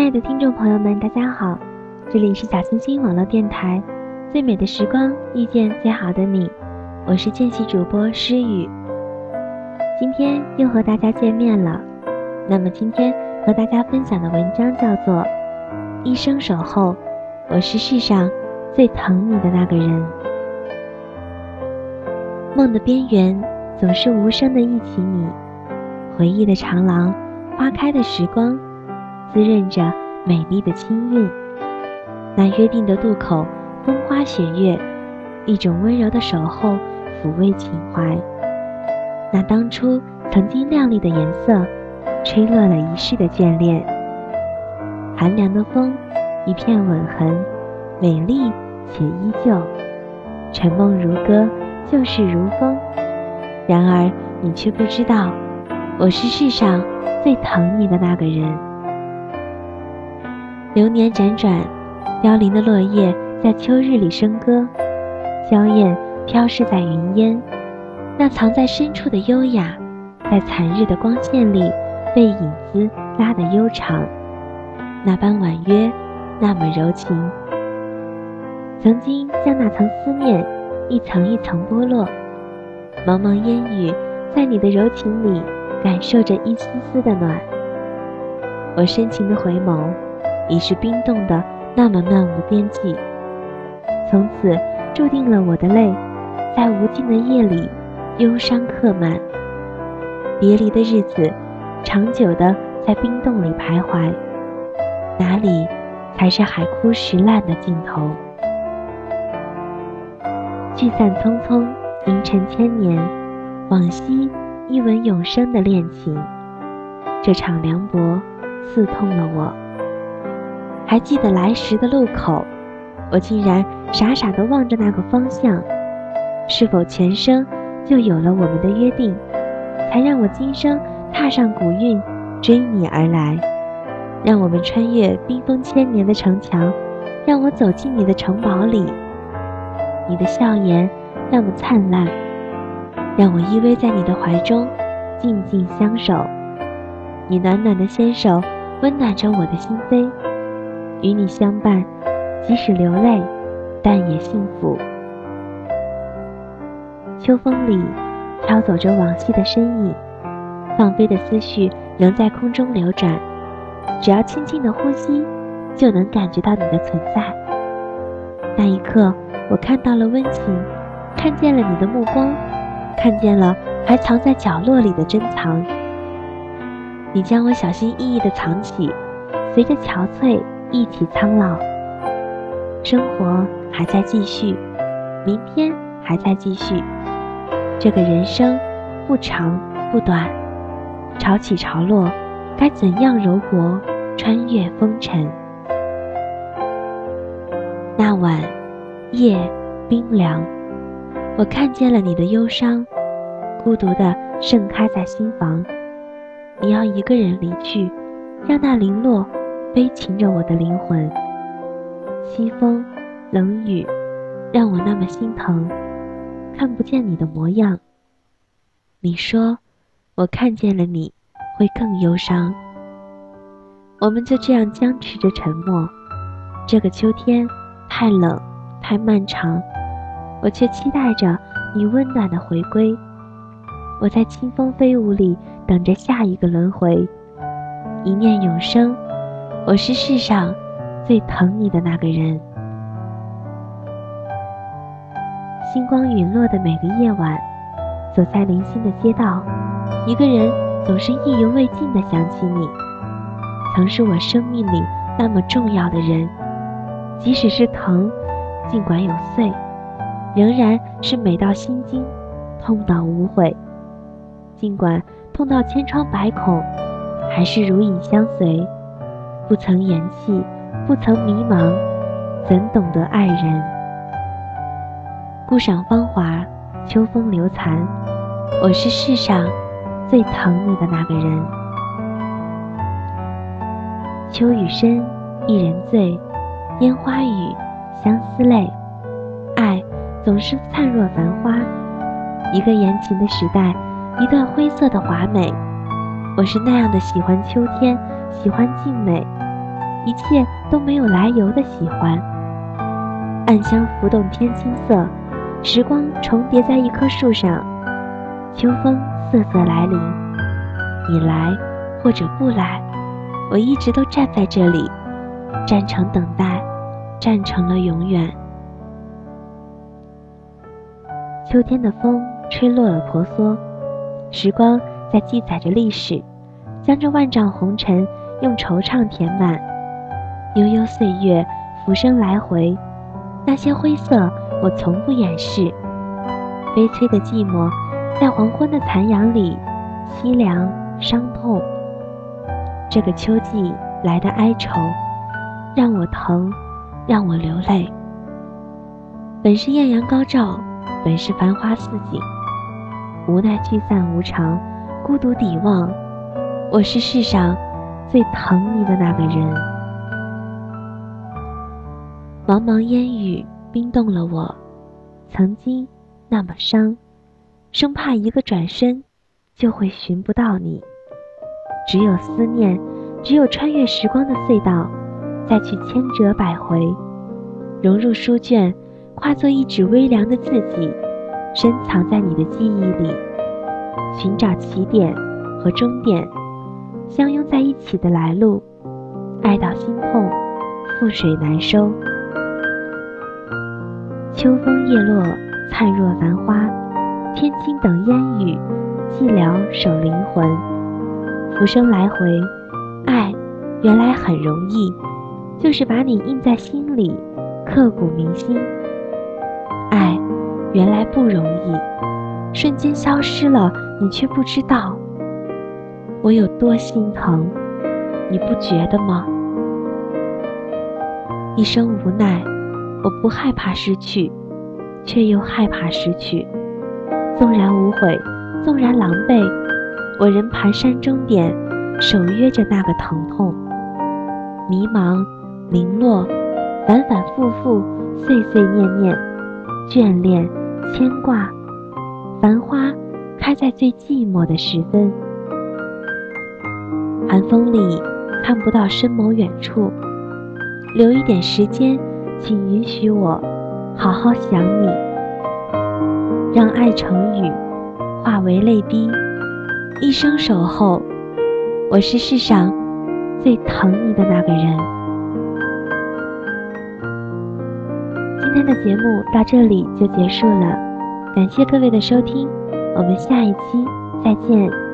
亲爱的听众朋友们，大家好，这里是小星星网络电台，最美的时光遇见最好的你，我是见习主播诗雨。今天又和大家见面了，那么今天和大家分享的文章叫做《一生守候》，我是世上最疼你的那个人。梦的边缘总是无声的忆起你，回忆的长廊，花开的时光。滋润着美丽的清韵，那约定的渡口，风花雪月，一种温柔的守候，抚慰情怀。那当初曾经亮丽的颜色，吹落了一世的眷恋。寒凉的风，一片吻痕，美丽且依旧。沉梦如歌，旧事如风。然而你却不知道，我是世上最疼你的那个人。流年辗转，凋零的落叶在秋日里笙歌，娇艳飘逝在云烟。那藏在深处的优雅，在残日的光线里被影子拉得悠长。那般婉约，那么柔情。曾经将那层思念一层一层剥落，茫茫烟雨，在你的柔情里感受着一丝丝的暖。我深情的回眸。已是冰冻的那么漫无边际，从此注定了我的泪，在无尽的夜里忧伤刻满。别离的日子，长久的在冰冻里徘徊，哪里才是海枯石烂的尽头？聚散匆匆，银尘千年，往昔一吻永生的恋情，这场凉薄刺痛了我。还记得来时的路口，我竟然傻傻地望着那个方向。是否前生就有了我们的约定，才让我今生踏上古韵，追你而来？让我们穿越冰封千年的城墙，让我走进你的城堡里。你的笑颜那么灿烂，让我依偎在你的怀中，静静相守。你暖暖的纤手温暖着我的心扉。与你相伴，即使流泪，但也幸福。秋风里，飘走着往昔的身影，放飞的思绪仍在空中流转。只要轻轻的呼吸，就能感觉到你的存在。那一刻，我看到了温情，看见了你的目光，看见了还藏在角落里的珍藏。你将我小心翼翼地藏起，随着憔悴。一起苍老，生活还在继续，明天还在继续。这个人生不长不短，潮起潮落，该怎样柔活，穿越风尘？那晚夜冰凉，我看见了你的忧伤，孤独的盛开在心房。你要一个人离去，让那零落。悲情着我的灵魂，西风冷雨，让我那么心疼，看不见你的模样。你说，我看见了你，会更忧伤。我们就这样僵持着沉默。这个秋天太冷，太漫长，我却期待着你温暖的回归。我在清风飞舞里等着下一个轮回，一念永生。我是世上最疼你的那个人。星光陨落的每个夜晚，走在零星的街道，一个人总是意犹未尽的想起你，曾是我生命里那么重要的人。即使是疼，尽管有碎，仍然是美到心惊，痛到无悔。尽管痛到千疮百孔，还是如影相随。不曾言弃，不曾迷茫，怎懂得爱人？顾赏芳华，秋风流残。我是世上最疼你的那个人。秋雨深，一人醉；烟花雨，相思泪。爱总是灿若繁花，一个言情的时代，一段灰色的华美。我是那样的喜欢秋天，喜欢静美。一切都没有来由的喜欢。暗香浮动天青色，时光重叠在一棵树上，秋风瑟瑟来临。你来或者不来，我一直都站在这里，站成等待，站成了永远。秋天的风吹落了婆娑，时光在记载着历史，将这万丈红尘用惆怅填满。悠悠岁月，浮生来回，那些灰色我从不掩饰。悲催的寂寞，在黄昏的残阳里，凄凉伤痛。这个秋季来的哀愁，让我疼，让我流泪。本是艳阳高照。本是繁花似锦，无奈聚散无常，孤独抵望。我是世上最疼你的那个人。茫茫烟雨冰冻了我，曾经那么伤，生怕一个转身就会寻不到你。只有思念，只有穿越时光的隧道，再去千折百回，融入书卷。化作一纸微凉的字迹，深藏在你的记忆里。寻找起点和终点，相拥在一起的来路，爱到心痛，覆水难收。秋风叶落，灿若繁花；天青等烟雨，寂寥守灵魂。浮生来回，爱原来很容易，就是把你印在心里，刻骨铭心。爱，原来不容易，瞬间消失了，你却不知道我有多心疼，你不觉得吗？一生无奈，我不害怕失去，却又害怕失去。纵然无悔，纵然狼狈，我仍蹒跚终点，守约着那个疼痛。迷茫，零落，反反复复，碎碎念念。眷恋，牵挂，繁花开在最寂寞的时分。寒风里看不到深谋远处，留一点时间，请允许我好好想你。让爱成雨，化为泪滴，一生守候。我是世上最疼你的那个人。今天的节目到这里就结束了，感谢各位的收听，我们下一期再见。